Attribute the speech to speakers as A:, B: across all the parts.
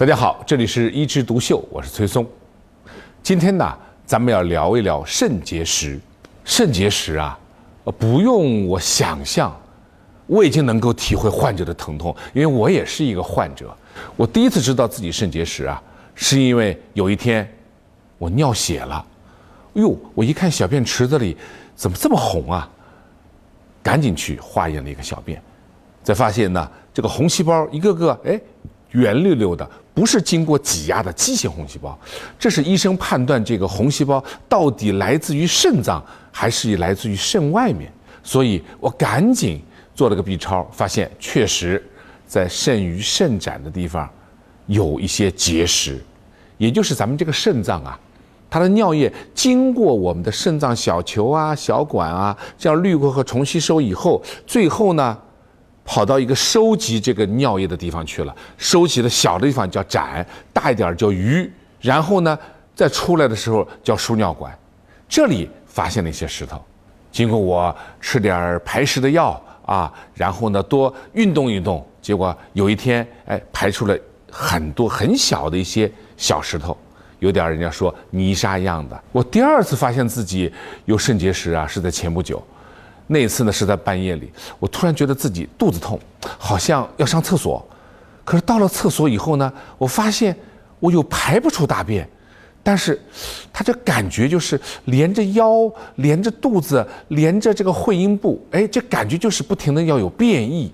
A: 大家好，这里是一枝独秀，我是崔松。今天呢，咱们要聊一聊肾结石。肾结石啊，呃，不用我想象，我已经能够体会患者的疼痛，因为我也是一个患者。我第一次知道自己肾结石啊，是因为有一天我尿血了，哟，我一看小便池子里怎么这么红啊，赶紧去化验了一个小便，才发现呢，这个红细胞一个个哎圆溜溜的，不是经过挤压的畸形红细胞，这是医生判断这个红细胞到底来自于肾脏还是来自于肾外面，所以我赶紧做了个 B 超，发现确实在肾盂肾展的地方有一些结石，也就是咱们这个肾脏啊，它的尿液经过我们的肾脏小球啊、小管啊，这样滤过和重吸收以后，最后呢。跑到一个收集这个尿液的地方去了，收集的小的地方叫盏，大一点叫盂，然后呢，再出来的时候叫输尿管。这里发现了一些石头，经过我吃点排石的药啊，然后呢多运动运动，结果有一天哎排出了很多很小的一些小石头，有点人家说泥沙一样的。我第二次发现自己有肾结石啊，是在前不久。那一次呢是在半夜里，我突然觉得自己肚子痛，好像要上厕所。可是到了厕所以后呢，我发现我又排不出大便，但是他这感觉就是连着腰、连着肚子、连着这个会阴部，哎，这感觉就是不停的要有便意。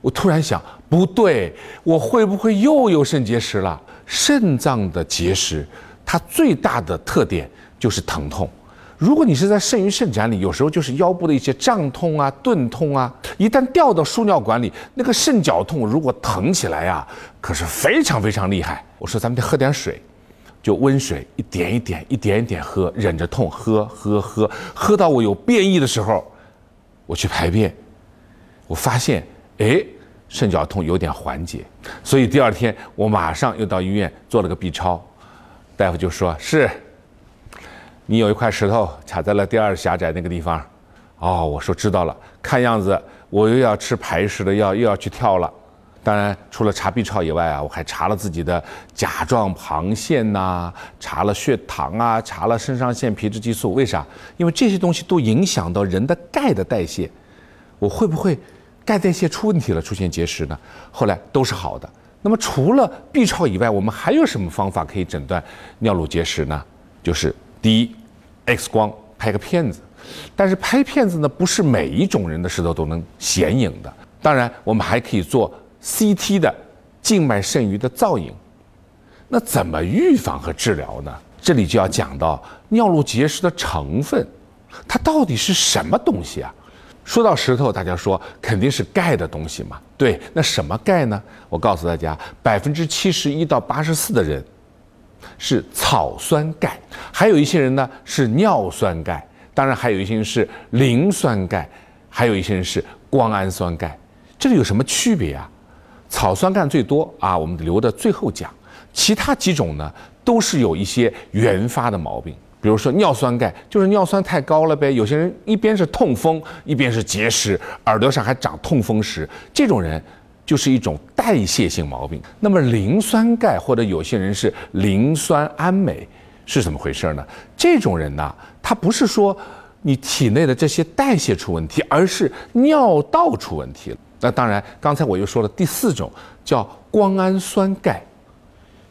A: 我突然想，不对，我会不会又有肾结石了？肾脏的结石，它最大的特点就是疼痛。如果你是在肾盂肾展里，有时候就是腰部的一些胀痛啊、钝痛啊，一旦掉到输尿管里，那个肾绞痛如果疼起来呀，可是非常非常厉害。我说咱们得喝点水，就温水一点一点、一点一点喝，忍着痛喝喝喝，喝到我有便意的时候，我去排便，我发现哎，肾绞痛有点缓解，所以第二天我马上又到医院做了个 B 超，大夫就说是。你有一块石头卡在了第二狭窄那个地方，哦，我说知道了。看样子我又要吃排石的药，又要去跳了。当然，除了查 B 超以外啊，我还查了自己的甲状旁腺呐，查了血糖啊，查了肾上腺皮质激素。为啥？因为这些东西都影响到人的钙的代谢。我会不会钙代谢出问题了，出现结石呢？后来都是好的。那么除了 B 超以外，我们还有什么方法可以诊断尿路结石呢？就是。第一，X 光拍个片子，但是拍片子呢，不是每一种人的石头都能显影的。当然，我们还可以做 CT 的静脉肾盂的造影。那怎么预防和治疗呢？这里就要讲到尿路结石的成分，它到底是什么东西啊？说到石头，大家说肯定是钙的东西嘛。对，那什么钙呢？我告诉大家，百分之七十一到八十四的人。是草酸钙，还有一些人呢是尿酸钙，当然还有一些人是磷酸钙，还有一些人是胱氨酸钙。这里有什么区别啊？草酸钙最多啊，我们留的最后讲。其他几种呢，都是有一些原发的毛病，比如说尿酸钙，就是尿酸太高了呗。有些人一边是痛风，一边是结石，耳朵上还长痛风石，这种人。就是一种代谢性毛病。那么磷酸钙或者有些人是磷酸氨镁是怎么回事呢？这种人呢，他不是说你体内的这些代谢出问题，而是尿道出问题了。那当然，刚才我又说了第四种叫胱氨酸钙，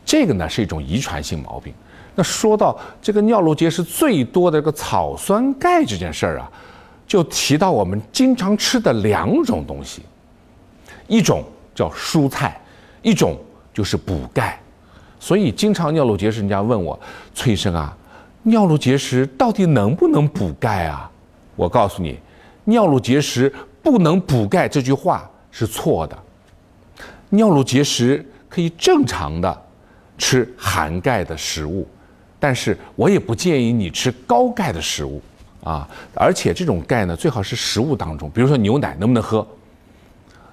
A: 这个呢是一种遗传性毛病。那说到这个尿路结石最多的这个草酸钙这件事儿啊，就提到我们经常吃的两种东西。一种叫蔬菜，一种就是补钙，所以经常尿路结石，人家问我崔医生啊，尿路结石到底能不能补钙啊？我告诉你，尿路结石不能补钙这句话是错的。尿路结石可以正常的吃含钙的食物，但是我也不建议你吃高钙的食物啊，而且这种钙呢，最好是食物当中，比如说牛奶能不能喝？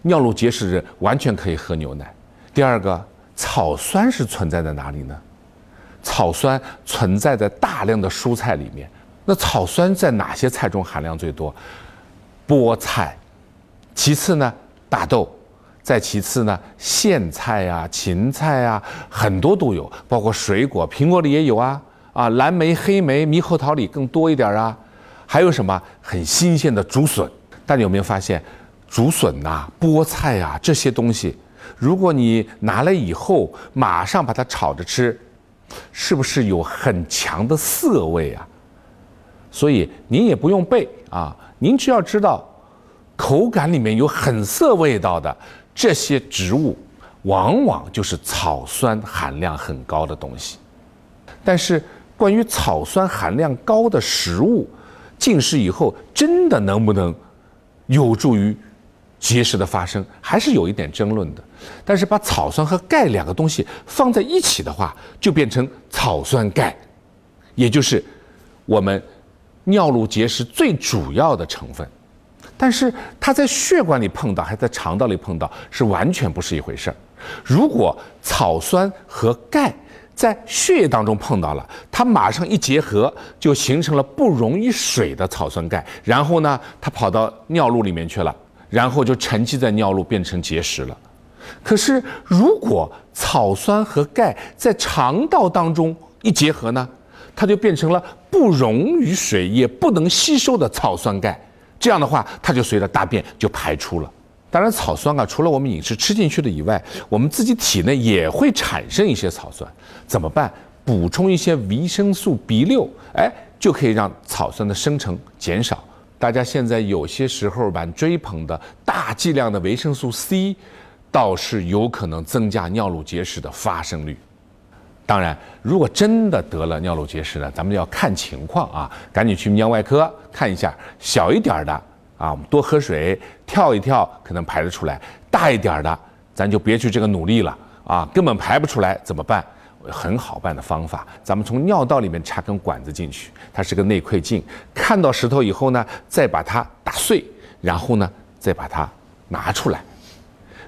A: 尿路结石人完全可以喝牛奶。第二个，草酸是存在在哪里呢？草酸存在在大量的蔬菜里面。那草酸在哪些菜中含量最多？菠菜，其次呢大豆，再其次呢，苋菜啊、芹菜啊，很多都有，包括水果，苹果里也有啊，啊，蓝莓、黑莓、猕猴桃里更多一点啊，还有什么很新鲜的竹笋？大家有没有发现，竹笋呐、菠菜啊这些东西，如果你拿来以后马上把它炒着吃，是不是有很强的涩味啊？所以您也不用背啊，您只要知道，口感里面有很涩味道的这些植物，往往就是草酸含量很高的东西。但是关于草酸含量高的食物，进食以后真的能不能有助于结石的发生，还是有一点争论的。但是把草酸和钙两个东西放在一起的话，就变成草酸钙，也就是我们尿路结石最主要的成分。但是它在血管里碰到，还在肠道里碰到，是完全不是一回事儿。如果草酸和钙在血液当中碰到了，它马上一结合，就形成了不溶于水的草酸钙，然后呢，它跑到尿路里面去了，然后就沉积在尿路，变成结石了。可是，如果草酸和钙在肠道当中一结合呢，它就变成了不溶于水也不能吸收的草酸钙。这样的话，它就随着大便就排出了。当然，草酸啊，除了我们饮食吃进去的以外，我们自己体内也会产生一些草酸。怎么办？补充一些维生素 B 六，哎，就可以让草酸的生成减少。大家现在有些时候蛮追捧的大剂量的维生素 C。倒是有可能增加尿路结石的发生率。当然，如果真的得了尿路结石呢，咱们要看情况啊，赶紧去泌尿外科看一下。小一点的啊，我们多喝水，跳一跳可能排得出来；大一点的，咱就别去这个努力了啊，根本排不出来怎么办？很好办的方法，咱们从尿道里面插根管子进去，它是个内窥镜，看到石头以后呢，再把它打碎，然后呢，再把它拿出来。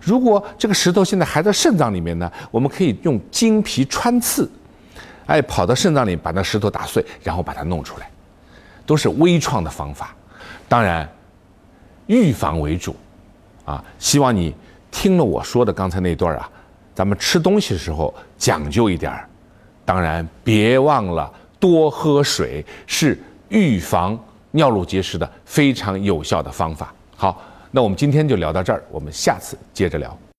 A: 如果这个石头现在还在肾脏里面呢，我们可以用经皮穿刺，哎，跑到肾脏里把那石头打碎，然后把它弄出来，都是微创的方法。当然，预防为主，啊，希望你听了我说的刚才那段啊，咱们吃东西的时候讲究一点儿。当然，别忘了多喝水，是预防尿路结石的非常有效的方法。好。那我们今天就聊到这儿，我们下次接着聊。